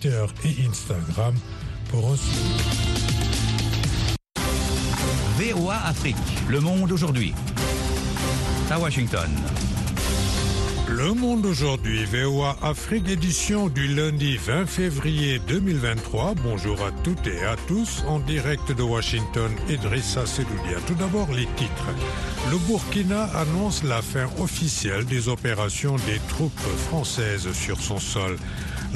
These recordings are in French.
Twitter et Instagram pour un VOA Afrique, le monde aujourd'hui. À Washington. Le Monde aujourd'hui, VOA Afrique, édition du lundi 20 février 2023. Bonjour à toutes et à tous, en direct de Washington, Idrissa Sedoudia. Tout d'abord, les titres. Le Burkina annonce la fin officielle des opérations des troupes françaises sur son sol.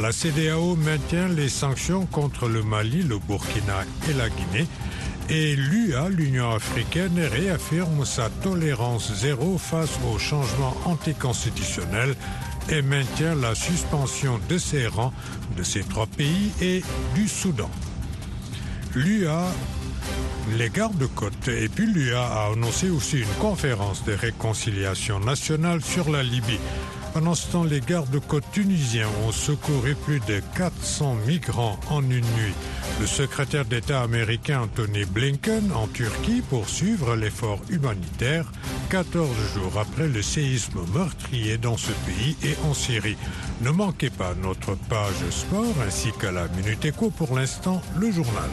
La CDAO maintient les sanctions contre le Mali, le Burkina et la Guinée. Et l'UA, l'Union africaine, réaffirme sa tolérance zéro face aux changements anticonstitutionnels et maintient la suspension de ses rangs de ces trois pays et du Soudan. L'UA, les gardes-côtes et puis l'UA a annoncé aussi une conférence de réconciliation nationale sur la Libye. Pendant ce temps, les gardes-côtes tunisiens ont secouru plus de 400 migrants en une nuit. Le secrétaire d'État américain Anthony Blinken en Turquie poursuivre l'effort humanitaire 14 jours après le séisme meurtrier dans ce pays et en Syrie. Ne manquez pas notre page sport ainsi qu'à la Minute Éco pour l'instant le journal.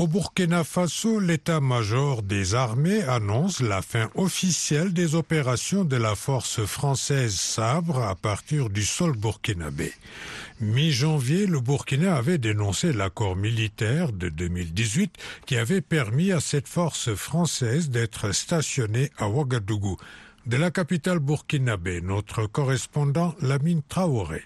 Au Burkina Faso, l'état-major des armées annonce la fin officielle des opérations de la force française Sabre à partir du sol burkinabé. Mi-janvier, le Burkina avait dénoncé l'accord militaire de 2018 qui avait permis à cette force française d'être stationnée à Ouagadougou. De la capitale burkinabé, notre correspondant Lamine Traoré.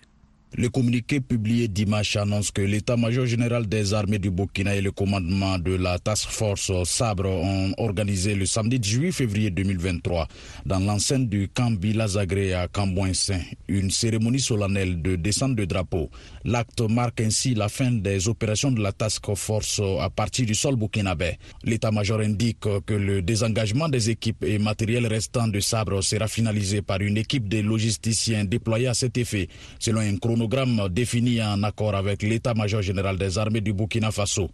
Le communiqué publié dimanche annonce que l'état-major général des armées du Burkina et le commandement de la task force Sabre ont organisé le samedi 18 février 2023 dans l'enceinte du camp Bilazagré à Cambouin-Saint une cérémonie solennelle de descente de drapeau. L'acte marque ainsi la fin des opérations de la task force à partir du sol burkinabé. L'état-major indique que le désengagement des équipes et matériels restants de Sabre sera finalisé par une équipe de logisticiens déployés à cet effet selon un chrono défini en accord avec l'état-major général des armées du Burkina Faso.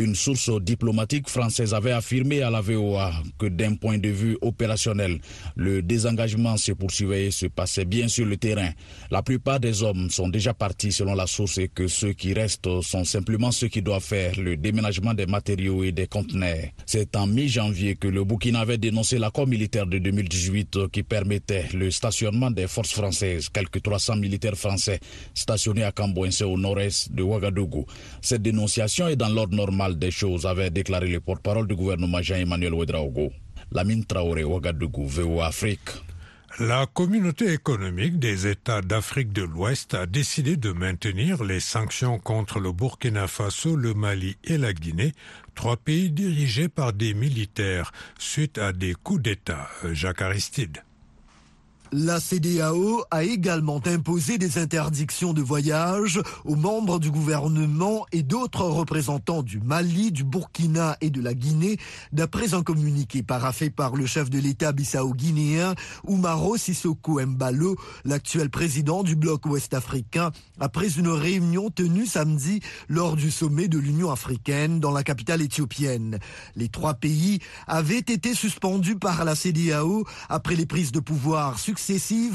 Une source diplomatique française avait affirmé à la VOA que d'un point de vue opérationnel, le désengagement se poursuivait et se passait bien sur le terrain. La plupart des hommes sont déjà partis selon la source et que ceux qui restent sont simplement ceux qui doivent faire le déménagement des matériaux et des conteneurs. C'est en mi-janvier que le Burkina avait dénoncé l'accord militaire de 2018 qui permettait le stationnement des forces françaises, quelques 300 militaires français stationnés à Cambouense au nord-est de Ouagadougou. Cette dénonciation est dans l'ordre normal des choses, avait déclaré le porte-parole du gouvernement Jean-Emmanuel Ouedraogo. Lamine Traoré, Ouagadougou, VOA Afrique. La communauté économique des États d'Afrique de l'Ouest a décidé de maintenir les sanctions contre le Burkina Faso, le Mali et la Guinée, trois pays dirigés par des militaires suite à des coups d'État. Jacques Aristide. La CDAO a également imposé des interdictions de voyage aux membres du gouvernement et d'autres représentants du Mali, du Burkina et de la Guinée, d'après un communiqué paraffé par le chef de l'État bissau-guinéen, Oumaro Sissoko Mbalo, l'actuel président du bloc ouest-africain, après une réunion tenue samedi lors du sommet de l'Union africaine dans la capitale éthiopienne. Les trois pays avaient été suspendus par la CDAO après les prises de pouvoir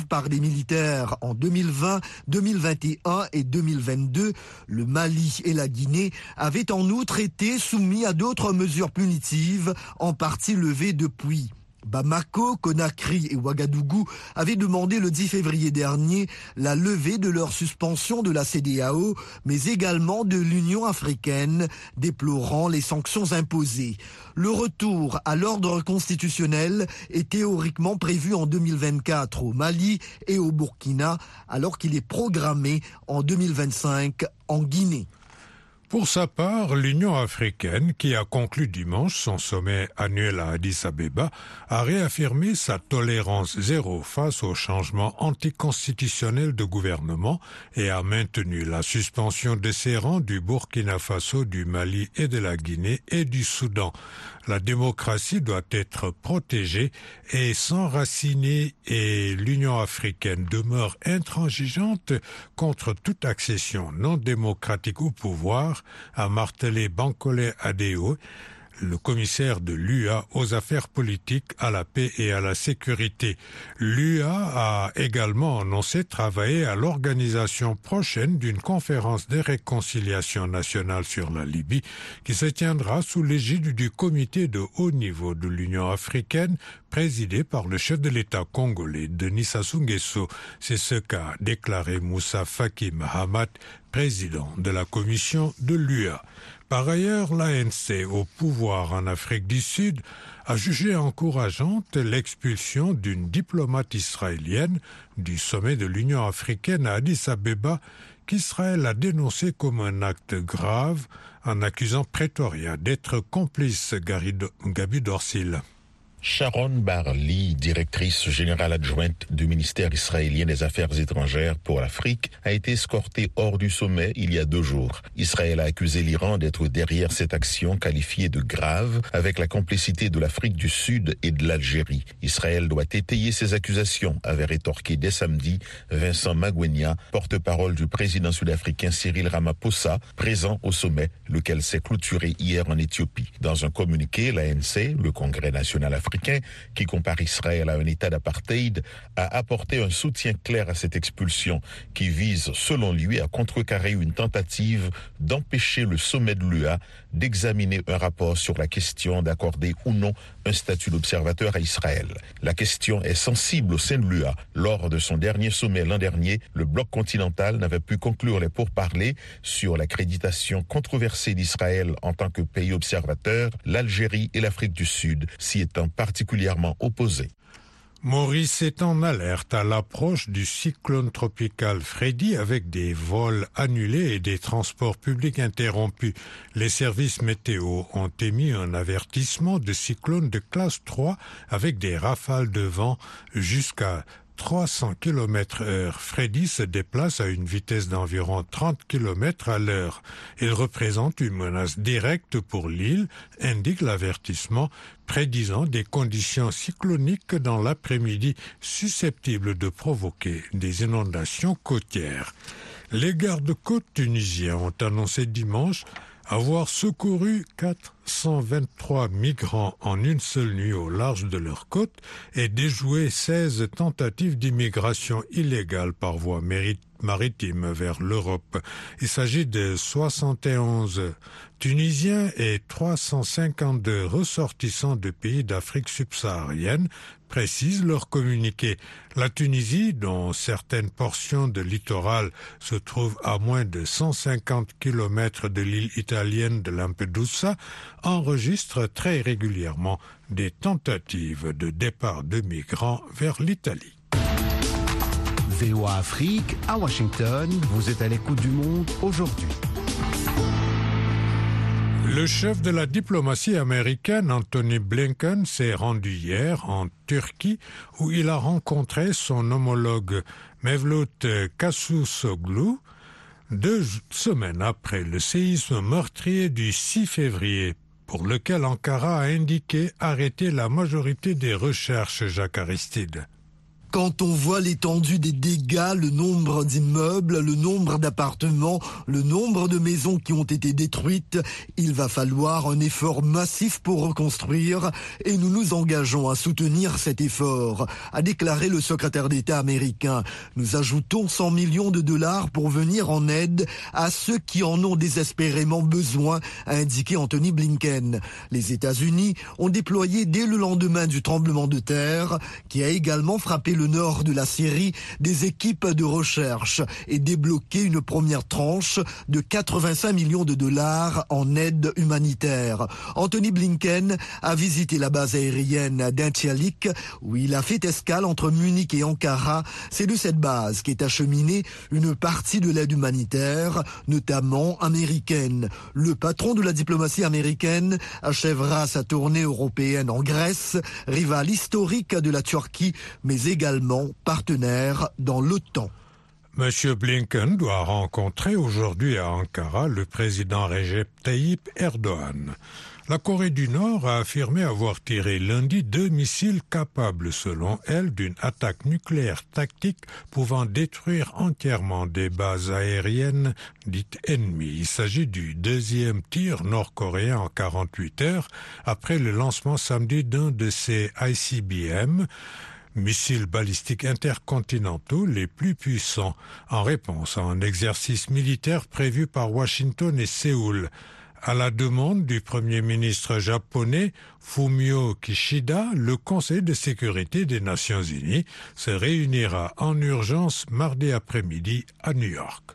par des militaires en 2020, 2021 et 2022, le Mali et la Guinée avaient en outre été soumis à d'autres mesures punitives, en partie levées depuis. Bamako, Conakry et Ouagadougou avaient demandé le 10 février dernier la levée de leur suspension de la CDAO, mais également de l'Union africaine, déplorant les sanctions imposées. Le retour à l'ordre constitutionnel est théoriquement prévu en 2024 au Mali et au Burkina, alors qu'il est programmé en 2025 en Guinée. Pour sa part, l'Union africaine, qui a conclu dimanche son sommet annuel à Addis Abeba, a réaffirmé sa tolérance zéro face aux changements anticonstitutionnels de gouvernement et a maintenu la suspension de ses rangs du Burkina Faso, du Mali et de la Guinée et du Soudan. La démocratie doit être protégée et s'enraciner et l'Union africaine demeure intransigeante contre toute accession non démocratique au pouvoir, a martelé Bankole Adeo, le commissaire de l'UA aux affaires politiques, à la paix et à la sécurité. L'UA a également annoncé travailler à l'organisation prochaine d'une conférence de réconciliation nationale sur la Libye qui se tiendra sous l'égide du comité de haut niveau de l'Union africaine présidé par le chef de l'État congolais, Denis Sassou. C'est ce qu'a déclaré Moussa Faki Mahamat, président de la commission de l'UA. Par ailleurs, l'ANC au pouvoir en Afrique du Sud a jugé encourageante l'expulsion d'une diplomate israélienne du sommet de l'Union africaine à Addis Abeba qu'Israël a dénoncé comme un acte grave en accusant Pretoria d'être complice Gabi Dorsil. Sharon Barley, directrice générale adjointe du ministère israélien des Affaires étrangères pour l'Afrique, a été escortée hors du sommet il y a deux jours. Israël a accusé l'Iran d'être derrière cette action qualifiée de grave avec la complicité de l'Afrique du Sud et de l'Algérie. Israël doit étayer ces accusations, avait rétorqué dès samedi Vincent Magwenya, porte-parole du président sud-africain Cyril Ramaphosa, présent au sommet, lequel s'est clôturé hier en Éthiopie. Dans un communiqué, l'ANC, le Congrès national africain, qui compare Israël à un État d'apartheid, a apporté un soutien clair à cette expulsion qui vise, selon lui, à contrecarrer une tentative d'empêcher le sommet de l'UA d'examiner un rapport sur la question d'accorder ou non un statut d'observateur à Israël. La question est sensible au sein de l'UA. Lors de son dernier sommet l'an dernier, le bloc continental n'avait pu conclure les pourparlers sur l'accréditation controversée d'Israël en tant que pays observateur, l'Algérie et l'Afrique du Sud s'y étant particulièrement. Maurice est en alerte à l'approche du cyclone tropical Freddy avec des vols annulés et des transports publics interrompus. Les services météo ont émis un avertissement de cyclone de classe 3 avec des rafales de vent jusqu'à 300 km heure. Freddy se déplace à une vitesse d'environ 30 km à l'heure. Il représente une menace directe pour l'île, indique l'avertissement, prédisant des conditions cycloniques dans l'après-midi susceptibles de provoquer des inondations côtières. Les gardes-côtes tunisiens ont annoncé dimanche avoir secouru 423 migrants en une seule nuit au large de leur côte et déjoué 16 tentatives d'immigration illégale par voie maritime vers l'Europe. Il s'agit de 71 Tunisiens et 352 ressortissants de pays d'Afrique subsaharienne précise leur communiqué. La Tunisie, dont certaines portions de littoral se trouvent à moins de 150 km de l'île italienne de Lampedusa, enregistre très régulièrement des tentatives de départ de migrants vers l'Italie. VOA Afrique à Washington, vous êtes à l'écoute du monde aujourd'hui. Le chef de la diplomatie américaine, Anthony Blinken, s'est rendu hier en Turquie où il a rencontré son homologue Mevlut Cavusoglu deux semaines après le séisme meurtrier du 6 février pour lequel Ankara a indiqué arrêter la majorité des recherches Jacques Aristide. Quand on voit l'étendue des dégâts, le nombre d'immeubles, le nombre d'appartements, le nombre de maisons qui ont été détruites, il va falloir un effort massif pour reconstruire et nous nous engageons à soutenir cet effort, a déclaré le secrétaire d'État américain. Nous ajoutons 100 millions de dollars pour venir en aide à ceux qui en ont désespérément besoin, a indiqué Anthony Blinken. Les États-Unis ont déployé dès le lendemain du tremblement de terre, qui a également frappé le nord de la Syrie des équipes de recherche et débloquer une première tranche de 85 millions de dollars en aide humanitaire. Anthony Blinken a visité la base aérienne d'Intialik où il a fait escale entre Munich et Ankara. C'est de cette base qu'est acheminée une partie de l'aide humanitaire, notamment américaine. Le patron de la diplomatie américaine achèvera sa tournée européenne en Grèce, rival historique de la Turquie, mais également partenaire dans l'OTAN. M. Blinken doit rencontrer aujourd'hui à Ankara le président Recep Tayyip Erdogan. La Corée du Nord a affirmé avoir tiré lundi deux missiles capables, selon elle, d'une attaque nucléaire tactique pouvant détruire entièrement des bases aériennes dites ennemies. Il s'agit du deuxième tir nord-coréen en 48 heures après le lancement samedi d'un de ces ICBM missiles balistiques intercontinentaux les plus puissants en réponse à un exercice militaire prévu par Washington et Séoul à la demande du Premier ministre japonais Fumio Kishida, le Conseil de sécurité des Nations Unies se réunira en urgence mardi après-midi à New York.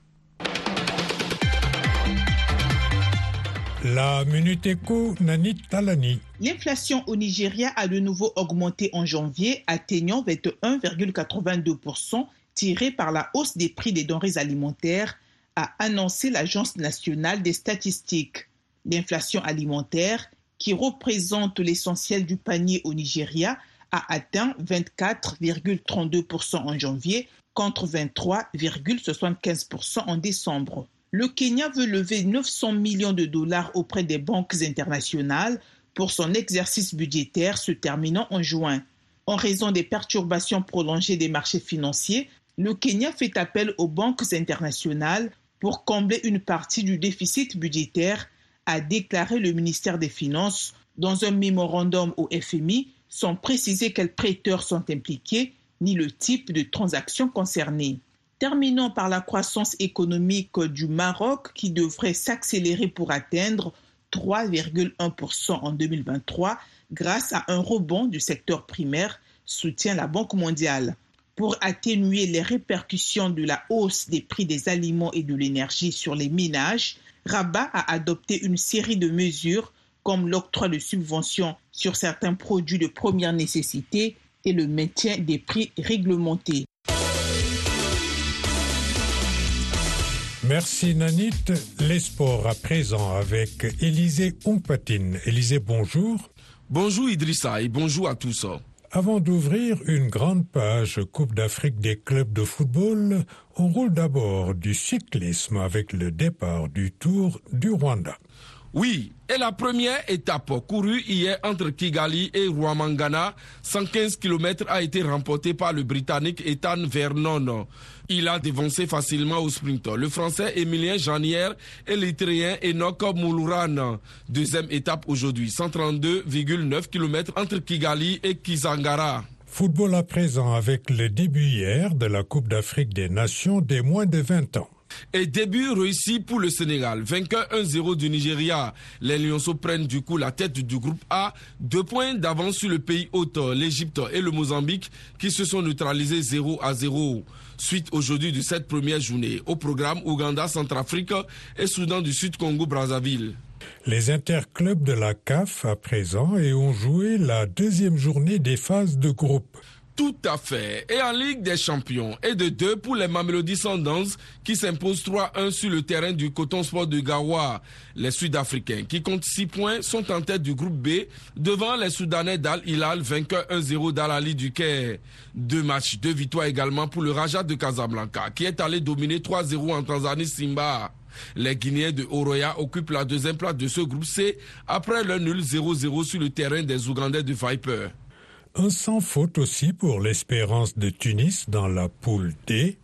La Minute Éco, Nani Talani. L'inflation au Nigeria a de nouveau augmenté en janvier, atteignant 21,82%, tiré par la hausse des prix des denrées alimentaires, a annoncé l'Agence nationale des statistiques. L'inflation alimentaire, qui représente l'essentiel du panier au Nigeria, a atteint 24,32% en janvier contre 23,75% en décembre. Le Kenya veut lever 900 millions de dollars auprès des banques internationales pour son exercice budgétaire se terminant en juin. En raison des perturbations prolongées des marchés financiers, le Kenya fait appel aux banques internationales pour combler une partie du déficit budgétaire a déclaré le ministère des Finances dans un mémorandum au FMI sans préciser quels prêteurs sont impliqués ni le type de transactions concernées. Terminons par la croissance économique du Maroc qui devrait s'accélérer pour atteindre 3,1% en 2023 grâce à un rebond du secteur primaire, soutient la Banque mondiale. Pour atténuer les répercussions de la hausse des prix des aliments et de l'énergie sur les ménages, Rabat a adopté une série de mesures comme l'octroi de subventions sur certains produits de première nécessité et le maintien des prix réglementés. Merci Nanit. Les sports à présent avec Élisée Ompatine. Élisée, bonjour. Bonjour Idrissa et bonjour à tous. Avant d'ouvrir une grande page Coupe d'Afrique des clubs de football, on roule d'abord du cyclisme avec le départ du Tour du Rwanda. Oui, et la première étape courue hier entre Kigali et Rwamangana, 115 km, a été remportée par le Britannique Ethan Vernon. Il a dévancé facilement au sprint le Français Emilien Janière et l'Italien Enoch Moulouran. Deuxième étape aujourd'hui, 132,9 km entre Kigali et Kizangara. Football à présent avec le début hier de la Coupe d'Afrique des Nations des moins de 20 ans. Et début réussi pour le Sénégal. Vainqueur 1-0 du Nigeria. Les Lyonceaux prennent du coup la tête du groupe A. Deux points d'avance sur le pays hôte, l'Égypte et le Mozambique, qui se sont neutralisés 0 à 0. Suite aujourd'hui de cette première journée. Au programme Ouganda, Centrafrique et Soudan du Sud, Congo, Brazzaville. Les interclubs de la CAF à présent et ont joué la deuxième journée des phases de groupe. Tout à fait. Et en Ligue des Champions, et de deux pour les Mamelody Sundowns qui s'imposent 3-1 sur le terrain du Coton Sport de Gawa. Les Sud-Africains qui comptent 6 points sont en tête du groupe B devant les Soudanais d'Al Hilal vainqueur 1-0 d'Al-Ali du Caire. Deux matchs, deux victoires également pour le Raja de Casablanca qui est allé dominer 3-0 en Tanzanie Simba. Les Guinéens de Oroya occupent la deuxième place de ce groupe C après le nul 0-0 sur le terrain des Ougandais de Viper. Un sans faute aussi pour l'espérance de Tunis dans la poule D.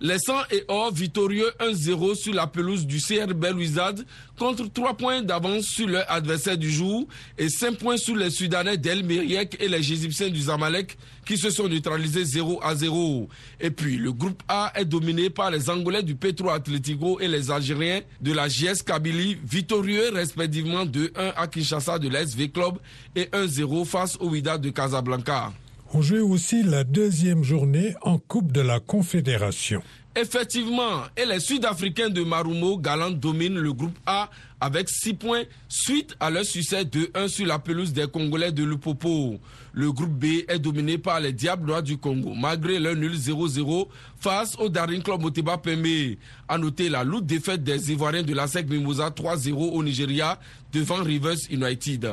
Les 100 et or victorieux 1-0 sur la pelouse du CR Belouizdad contre 3 points d'avance sur leur adversaire du jour et 5 points sur les Soudanais d'El Meriek et les Égyptiens du Zamalek qui se sont neutralisés 0 à 0. Et puis le groupe A est dominé par les Angolais du Petro Atlético et les Algériens de la JS Kabylie victorieux respectivement 2-1 à Kinshasa de l'SV Club et 1-0 face au Wida de Casablanca. On joue aussi la deuxième journée en Coupe de la Confédération. Effectivement, et les Sud-Africains de Marumo Galant dominent le groupe A avec 6 points suite à leur succès de 1 sur la pelouse des Congolais de Lupopo. Le groupe B est dominé par les Diables Noirs du Congo, malgré leur nul 0-0 face au Daring Club Moteba Pembe. A noter la lourde défaite des Ivoiriens de la SEC Mimosa 3-0 au Nigeria devant Rivers United.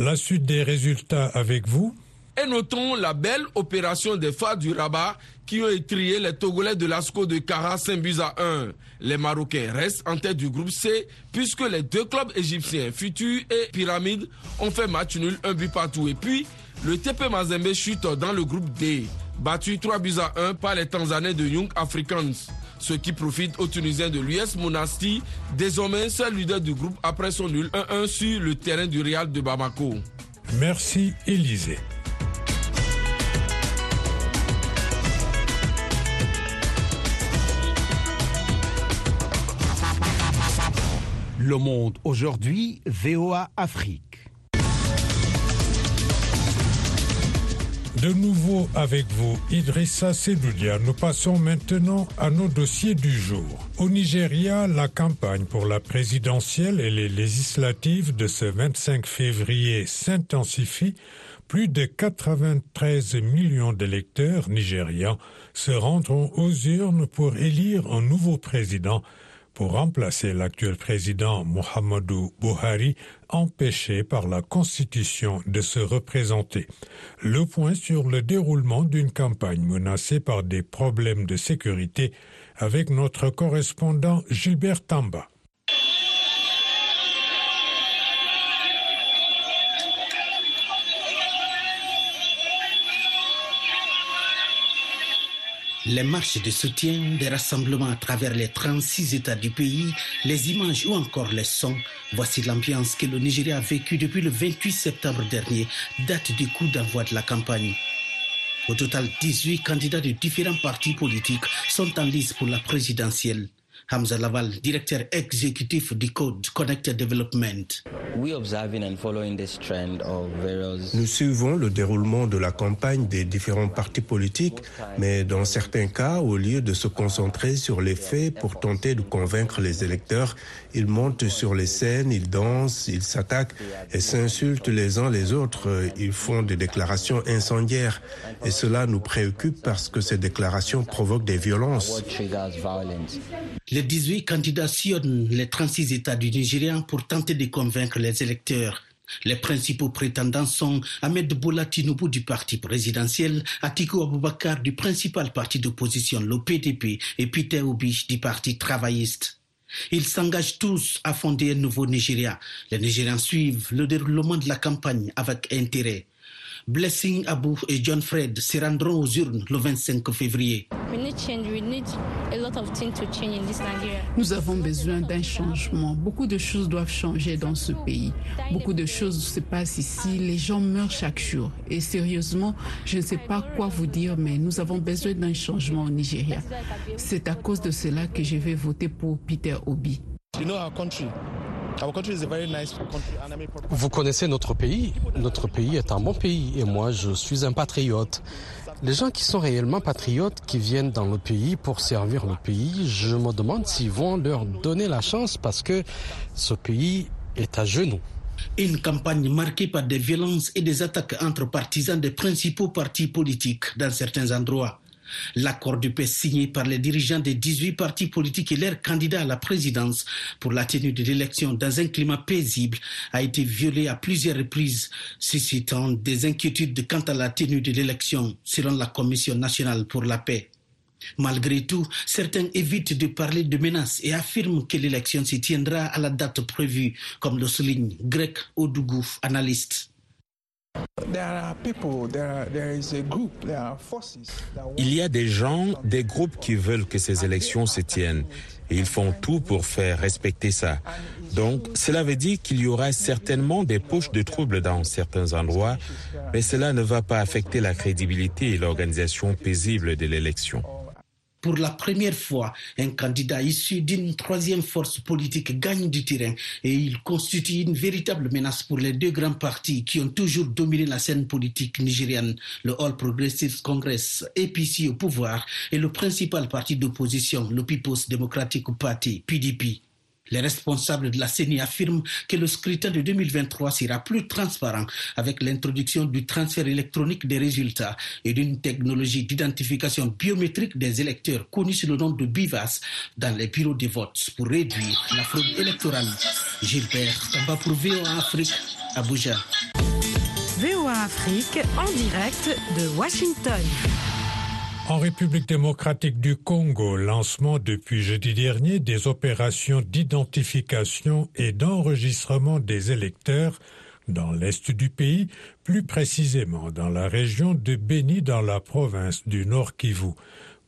La suite des résultats avec vous Et notons la belle opération des phares du Rabat qui ont étrié les Togolais de l'ASCO de Kara 5 buts à 1. Les Marocains restent en tête du groupe C puisque les deux clubs égyptiens, Futur et Pyramide, ont fait match nul, un but partout. Et puis, le TP Mazembe chute dans le groupe D, battu 3 buts à 1 par les Tanzaniens de Young Africans ce qui profite aux Tunisiens de l'US Monastir, désormais seul leader du groupe après son nul 1-1 sur le terrain du Real de Bamako. Merci Élisée. Le monde aujourd'hui, VOA Afrique. De nouveau avec vous, Idrissa Sedoudia. Nous passons maintenant à nos dossiers du jour. Au Nigeria, la campagne pour la présidentielle et les législatives de ce 25 février s'intensifie. Plus de 93 millions d'électeurs nigérians se rendront aux urnes pour élire un nouveau président pour remplacer l'actuel président Mohamedou Buhari, empêché par la Constitution de se représenter. Le point sur le déroulement d'une campagne menacée par des problèmes de sécurité avec notre correspondant Gilbert Tamba. Les marches de soutien, des rassemblements à travers les 36 États du pays, les images ou encore les sons, voici l'ambiance que le Nigeria a vécue depuis le 28 septembre dernier, date du coup d'envoi de la campagne. Au total, 18 candidats de différents partis politiques sont en lice pour la présidentielle. Hamza Laval, directeur exécutif du Code Connected Development. Nous suivons le déroulement de la campagne des différents partis politiques, mais dans certains cas, au lieu de se concentrer sur les faits pour tenter de convaincre les électeurs, ils montent sur les scènes, ils dansent, ils s'attaquent et s'insultent les uns les autres. Ils font des déclarations incendiaires. Et cela nous préoccupe parce que ces déclarations provoquent des violences. Les 18 candidats sillonnent les 36 États du Nigeria pour tenter de convaincre les électeurs. Les principaux prétendants sont Ahmed Bola du parti présidentiel, Atiku Abubakar du principal parti d'opposition, le PDP, et Peter Obi du parti travailliste. Ils s'engagent tous à fonder un nouveau Nigeria. Les Nigériens suivent le déroulement de la campagne avec intérêt. Blessing Abou et John Fred se rendront aux urnes le 25 février. Nous avons besoin d'un changement. Beaucoup de choses doivent changer dans ce pays. Beaucoup de choses se passent ici. Les gens meurent chaque jour. Et sérieusement, je ne sais pas quoi vous dire, mais nous avons besoin d'un changement au Nigeria. C'est à cause de cela que je vais voter pour Peter Obi. Vous connaissez notre pays. Notre pays est un bon pays et moi, je suis un patriote. Les gens qui sont réellement patriotes, qui viennent dans le pays pour servir le pays, je me demande s'ils vont leur donner la chance parce que ce pays est à genoux. Une campagne marquée par des violences et des attaques entre partisans des principaux partis politiques dans certains endroits. L'accord de paix signé par les dirigeants des 18 partis politiques et leurs candidats à la présidence pour la tenue de l'élection dans un climat paisible a été violé à plusieurs reprises, suscitant des inquiétudes quant à la tenue de l'élection, selon la Commission nationale pour la paix. Malgré tout, certains évitent de parler de menaces et affirment que l'élection se tiendra à la date prévue, comme le souligne Greg Odougou, analyste. Il y a des gens, des groupes qui veulent que ces élections se tiennent et ils font tout pour faire respecter ça. Donc, cela veut dire qu'il y aura certainement des poches de troubles dans certains endroits, mais cela ne va pas affecter la crédibilité et l'organisation paisible de l'élection. Pour la première fois, un candidat issu d'une troisième force politique gagne du terrain et il constitue une véritable menace pour les deux grands partis qui ont toujours dominé la scène politique nigériane, le All Progressive Congress, APC au pouvoir, et le principal parti d'opposition, le People's Democratic Party, PDP. Les responsables de la CENI affirment que le scrutin de 2023 sera plus transparent avec l'introduction du transfert électronique des résultats et d'une technologie d'identification biométrique des électeurs connue sous le nom de BIVAS dans les bureaux de vote pour réduire la fraude électorale. Gilbert Tamba pour VOA Afrique, Abuja. VOA Afrique en direct de Washington. En République démocratique du Congo, lancement depuis jeudi dernier des opérations d'identification et d'enregistrement des électeurs dans l'est du pays, plus précisément dans la région de Beni dans la province du Nord Kivu.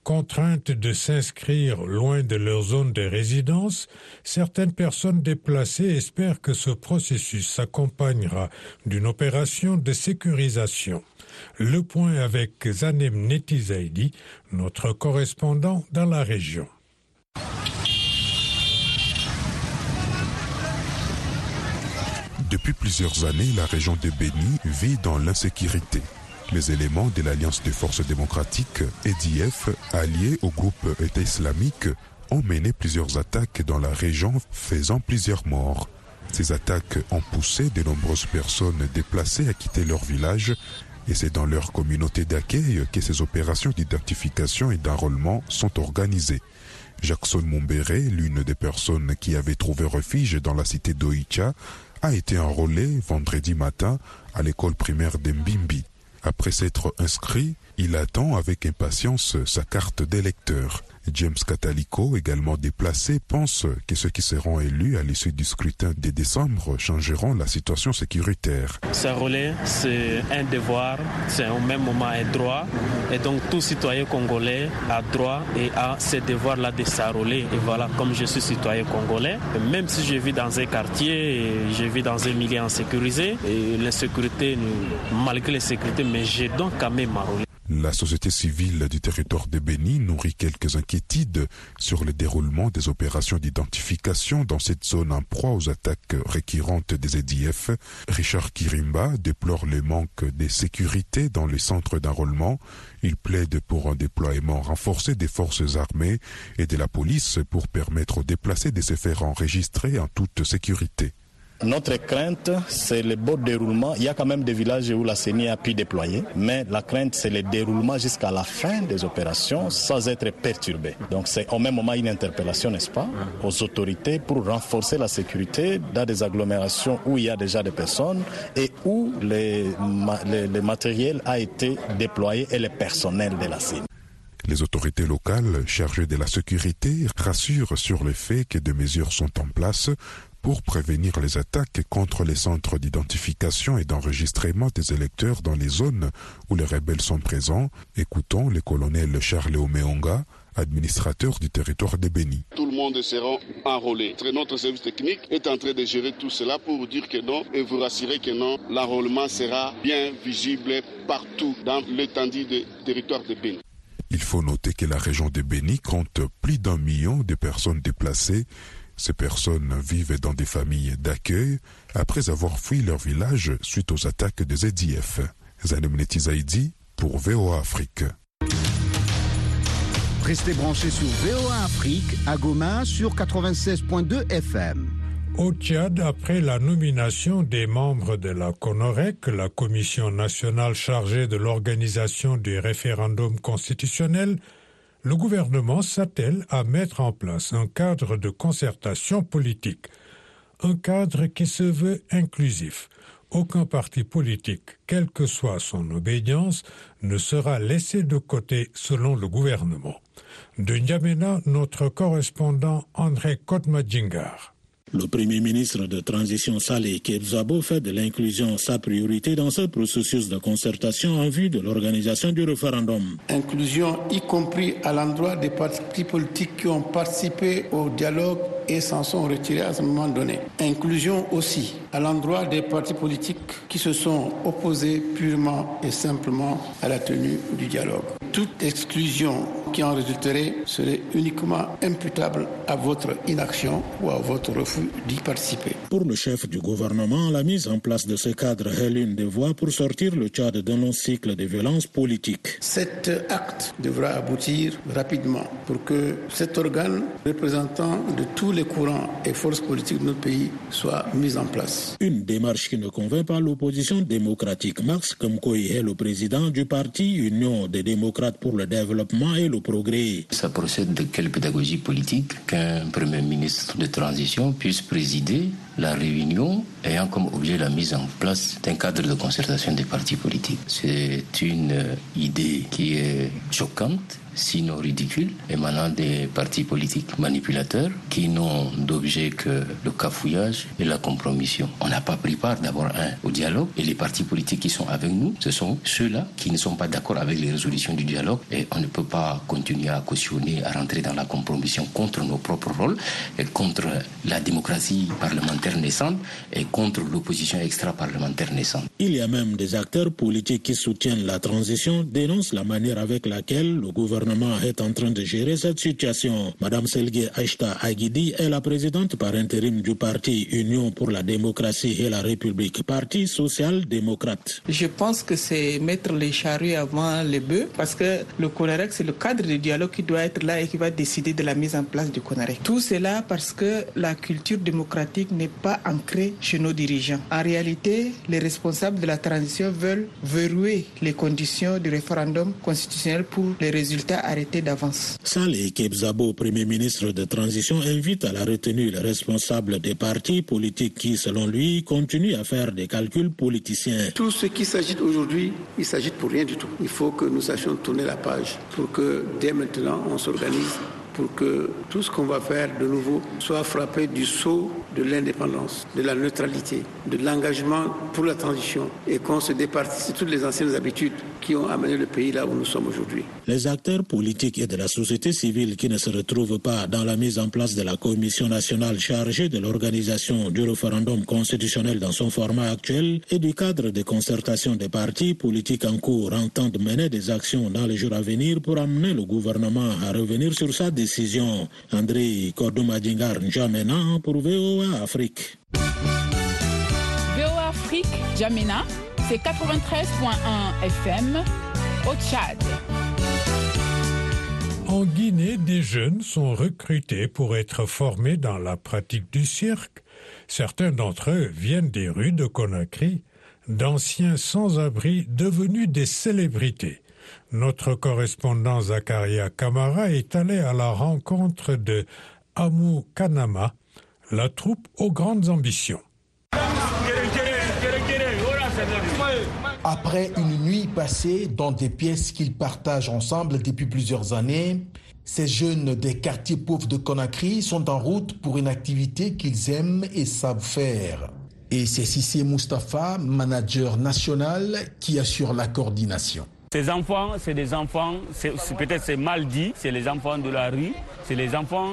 Contraintes de s'inscrire loin de leur zone de résidence, certaines personnes déplacées espèrent que ce processus s'accompagnera d'une opération de sécurisation. Le point avec Zanem Netizaidi, notre correspondant dans la région. Depuis plusieurs années, la région de Béni vit dans l'insécurité. Les éléments de l'Alliance des forces démocratiques, EDF, alliés au groupe État islamique, ont mené plusieurs attaques dans la région, faisant plusieurs morts. Ces attaques ont poussé de nombreuses personnes déplacées à quitter leur village et c'est dans leur communauté d'accueil que ces opérations d'identification et d'enrôlement sont organisées. Jackson Mumbere, l'une des personnes qui avait trouvé refuge dans la cité d'Oicha, a été enrôlé vendredi matin à l'école primaire d'Mbimbi. Après s'être inscrit, il attend avec impatience sa carte d'électeur. James Catalico, également déplacé, pense que ceux qui seront élus à l'issue du scrutin de décembre changeront la situation sécuritaire. S'enrôler, c'est un devoir, c'est au même moment un droit. Et donc tout citoyen congolais a droit et a ce devoir-là de s'enrôler. Et voilà, comme je suis citoyen congolais, même si je vis dans un quartier, je vis dans un milieu insécurisé, et l'insécurité, malgré les sécurités, mais j'ai donc quand même enrôler. La société civile du territoire de Béni nourrit quelques inquiétudes sur le déroulement des opérations d'identification dans cette zone en proie aux attaques récurrentes des EDF. Richard Kirimba déplore le manque de sécurité dans les centres d'enrôlement. Il plaide pour un déploiement renforcé des forces armées et de la police pour permettre aux déplacés de se faire enregistrer en toute sécurité. Notre crainte, c'est le beau déroulement. Il y a quand même des villages où la CENI a pu déployer, mais la crainte, c'est le déroulement jusqu'à la fin des opérations sans être perturbé. Donc c'est au même moment une interpellation, n'est-ce pas, aux autorités pour renforcer la sécurité dans des agglomérations où il y a déjà des personnes et où le matériel a été déployé et le personnel de la CENI. Les autorités locales chargées de la sécurité rassurent sur le fait que des mesures sont en place pour prévenir les attaques contre les centres d'identification et d'enregistrement des électeurs dans les zones où les rebelles sont présents. Écoutons le colonel Charles Omeonga, administrateur du territoire de Béni. Tout le monde sera enrôlé. Notre service technique est en train de gérer tout cela pour vous dire que non et vous rassurer que non, l'enrôlement sera bien visible partout dans l'étendue du territoire de Béni. Il faut noter que la région de Béni compte plus d'un million de personnes déplacées ces personnes vivent dans des familles d'accueil après avoir fui leur village suite aux attaques des EDF. Zanem Zaidi pour VOA Afrique. Restez branchés sur VOA Afrique à Goma sur 96.2 FM. Au Tchad, après la nomination des membres de la CONOREC, la commission nationale chargée de l'organisation du référendum constitutionnel, le gouvernement s'attelle à mettre en place un cadre de concertation politique, un cadre qui se veut inclusif. Aucun parti politique, quelle que soit son obédience, ne sera laissé de côté selon le gouvernement. De N'Djamena, notre correspondant André Kotmadjingar. Le Premier ministre de transition Saleh Kebzabo fait de l'inclusion sa priorité dans ce processus de concertation en vue de l'organisation du référendum. Inclusion y compris à l'endroit des partis politiques qui ont participé au dialogue et s'en sont retirés à ce moment donné. Inclusion aussi à l'endroit des partis politiques qui se sont opposés purement et simplement à la tenue du dialogue. Toute exclusion qui en résulterait serait uniquement imputable à votre inaction ou à votre refus d'y participer. Pour le chef du gouvernement, la mise en place de ce cadre est l'une des voies pour sortir le Tchad d'un long cycle de violence politique. Cet acte devra aboutir rapidement pour que cet organe représentant de tous les courants et forces politiques de notre pays soit mis en place. Une démarche qui ne convainc pas l'opposition démocratique. Max Kamkoy est le président du parti Union des démocrates pour le développement et le progrès. Ça procède de quelle pédagogie politique qu'un premier ministre de transition puisse présider la réunion ayant comme objet la mise en place d'un cadre de concertation des partis politiques. C'est une idée qui est choquante sinon ridicule, émanant des partis politiques manipulateurs qui n'ont d'objet que le cafouillage et la compromission. On n'a pas pris part d'abord un au dialogue et les partis politiques qui sont avec nous, ce sont ceux-là qui ne sont pas d'accord avec les résolutions du dialogue et on ne peut pas continuer à cautionner, à rentrer dans la compromission contre nos propres rôles et contre la démocratie parlementaire naissante et contre l'opposition extra-parlementaire naissante. Il y a même des acteurs politiques qui soutiennent la transition, dénoncent la manière avec laquelle le gouvernement est en train de gérer cette situation. Madame Selge Aishta Aguidi est la présidente par intérim du parti Union pour la démocratie et la République, parti social-démocrate. Je pense que c'est mettre les charrues avant les bœufs parce que le CONAREC, c'est le cadre de dialogue qui doit être là et qui va décider de la mise en place du CONAREC. Tout cela parce que la culture démocratique n'est pas ancrée chez nos dirigeants. En réalité, les responsables de la transition veulent verrouiller les conditions du référendum constitutionnel pour les résultats arrêté d'avance. Saleh Kebzabo, Premier ministre de transition, invite à la retenue les responsables des partis politiques qui, selon lui, continuent à faire des calculs politiciens. Tout ce qui s'agit aujourd'hui, il s'agit pour rien du tout. Il faut que nous sachions tourner la page pour que dès maintenant on s'organise pour que tout ce qu'on va faire de nouveau soit frappé du sceau de l'indépendance, de la neutralité, de l'engagement pour la transition et qu'on se départisse de toutes les anciennes habitudes qui ont amené le pays là où nous sommes aujourd'hui. Les acteurs politiques et de la société civile qui ne se retrouvent pas dans la mise en place de la commission nationale chargée de l'organisation du référendum constitutionnel dans son format actuel et du cadre de concertation des partis politiques en cours entendent mener des actions dans les jours à venir pour amener le gouvernement à revenir sur sa décision. André Kordomadingar Njamena pour VOA Afrique. VOA Afrique, Jamena, c'est 93.1 FM au Tchad. En Guinée, des jeunes sont recrutés pour être formés dans la pratique du cirque. Certains d'entre eux viennent des rues de Conakry, d'anciens sans-abri devenus des célébrités. Notre correspondant Zakaria Kamara est allé à la rencontre de Amou Kanama, la troupe aux grandes ambitions. Après une nuit passée dans des pièces qu'ils partagent ensemble depuis plusieurs années, ces jeunes des quartiers pauvres de Conakry sont en route pour une activité qu'ils aiment et savent faire. Et c'est Sissé Mustapha, manager national, qui assure la coordination. Ces enfants, c'est des enfants, peut-être c'est mal dit, c'est les enfants de la rue, c'est les enfants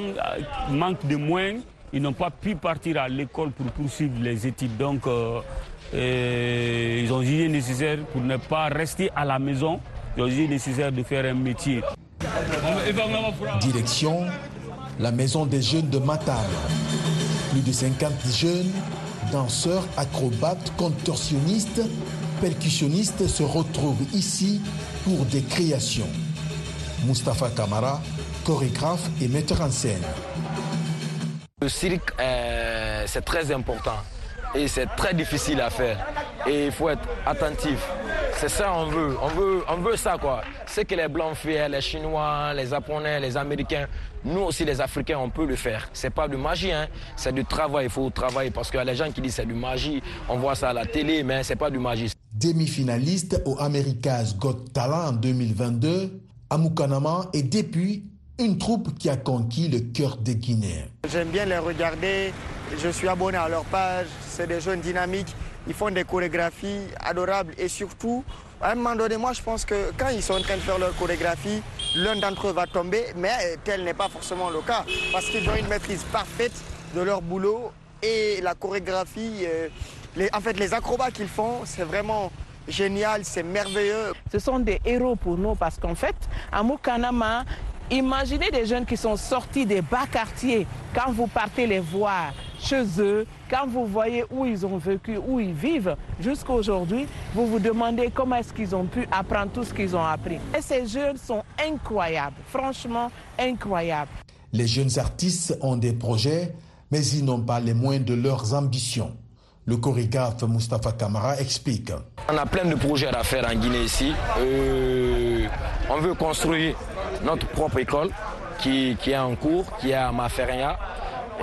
qui manquent de moyens, ils n'ont pas pu partir à l'école pour poursuivre les études. Donc, euh, et ils ont jugé nécessaire pour ne pas rester à la maison, ils ont jugé nécessaire de faire un métier. Direction, la maison des jeunes de Matane. Plus de 50 jeunes, danseurs, acrobates, contorsionnistes, percussionnistes se retrouvent ici pour des créations. Mustapha Kamara, chorégraphe et metteur en scène. Le cirque, euh, c'est très important et c'est très difficile à faire. Et il faut être attentif. C'est ça on veut. On veut, on veut ça quoi. Ce que les blancs font, les chinois, les japonais, les américains, nous aussi les africains on peut le faire. C'est pas de magie hein. c'est du travail, il faut travailler parce qu'il y a les gens qui disent c'est du magie, on voit ça à la télé mais c'est pas du magie. Demi-finaliste au America's Got Talent en 2022, Amoukanama est depuis une troupe qui a conquis le cœur des Guinéens. J'aime bien les regarder, je suis abonné à leur page, c'est des jeunes dynamiques, ils font des chorégraphies adorables et surtout, à un moment donné, moi je pense que quand ils sont en train de faire leur chorégraphie, l'un d'entre eux va tomber, mais tel n'est pas forcément le cas, parce qu'ils ont une maîtrise parfaite de leur boulot et la chorégraphie, euh, les, en fait les acrobats qu'ils font, c'est vraiment génial, c'est merveilleux. Ce sont des héros pour nous parce qu'en fait, à Mukanama, Imaginez des jeunes qui sont sortis des bas quartiers. Quand vous partez les voir chez eux, quand vous voyez où ils ont vécu, où ils vivent, jusqu'à aujourd'hui, vous vous demandez comment est-ce qu'ils ont pu apprendre tout ce qu'ils ont appris. Et ces jeunes sont incroyables, franchement incroyables. Les jeunes artistes ont des projets, mais ils n'ont pas les moyens de leurs ambitions. Le chorégraphe Mustafa Kamara explique. On a plein de projets à faire en Guinée ici. Euh, on veut construire notre propre école qui, est en cours, qui est à Maferia.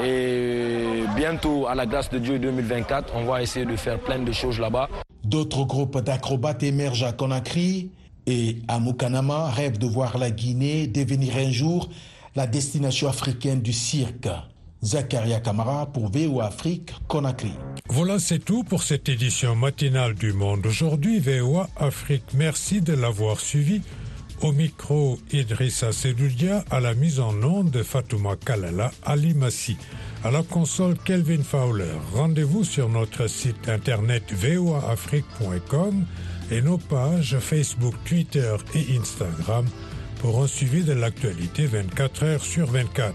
Et bientôt, à la grâce de Dieu 2024, on va essayer de faire plein de choses là-bas. D'autres groupes d'acrobates émergent à Conakry et à Mukanama rêvent de voir la Guinée devenir un jour la destination africaine du cirque. Zakaria Kamara pour VO Afrique, Conakry. Voilà, c'est tout pour cette édition matinale du Monde. Aujourd'hui, VOA Afrique, merci de l'avoir suivi. Au micro, Idrissa Sedoudia, à la mise en onde de Fatouma Kalala Alimassi. À la console, Kelvin Fowler. Rendez-vous sur notre site internet voaafrique.com et nos pages Facebook, Twitter et Instagram pour un suivi de l'actualité 24 heures sur 24.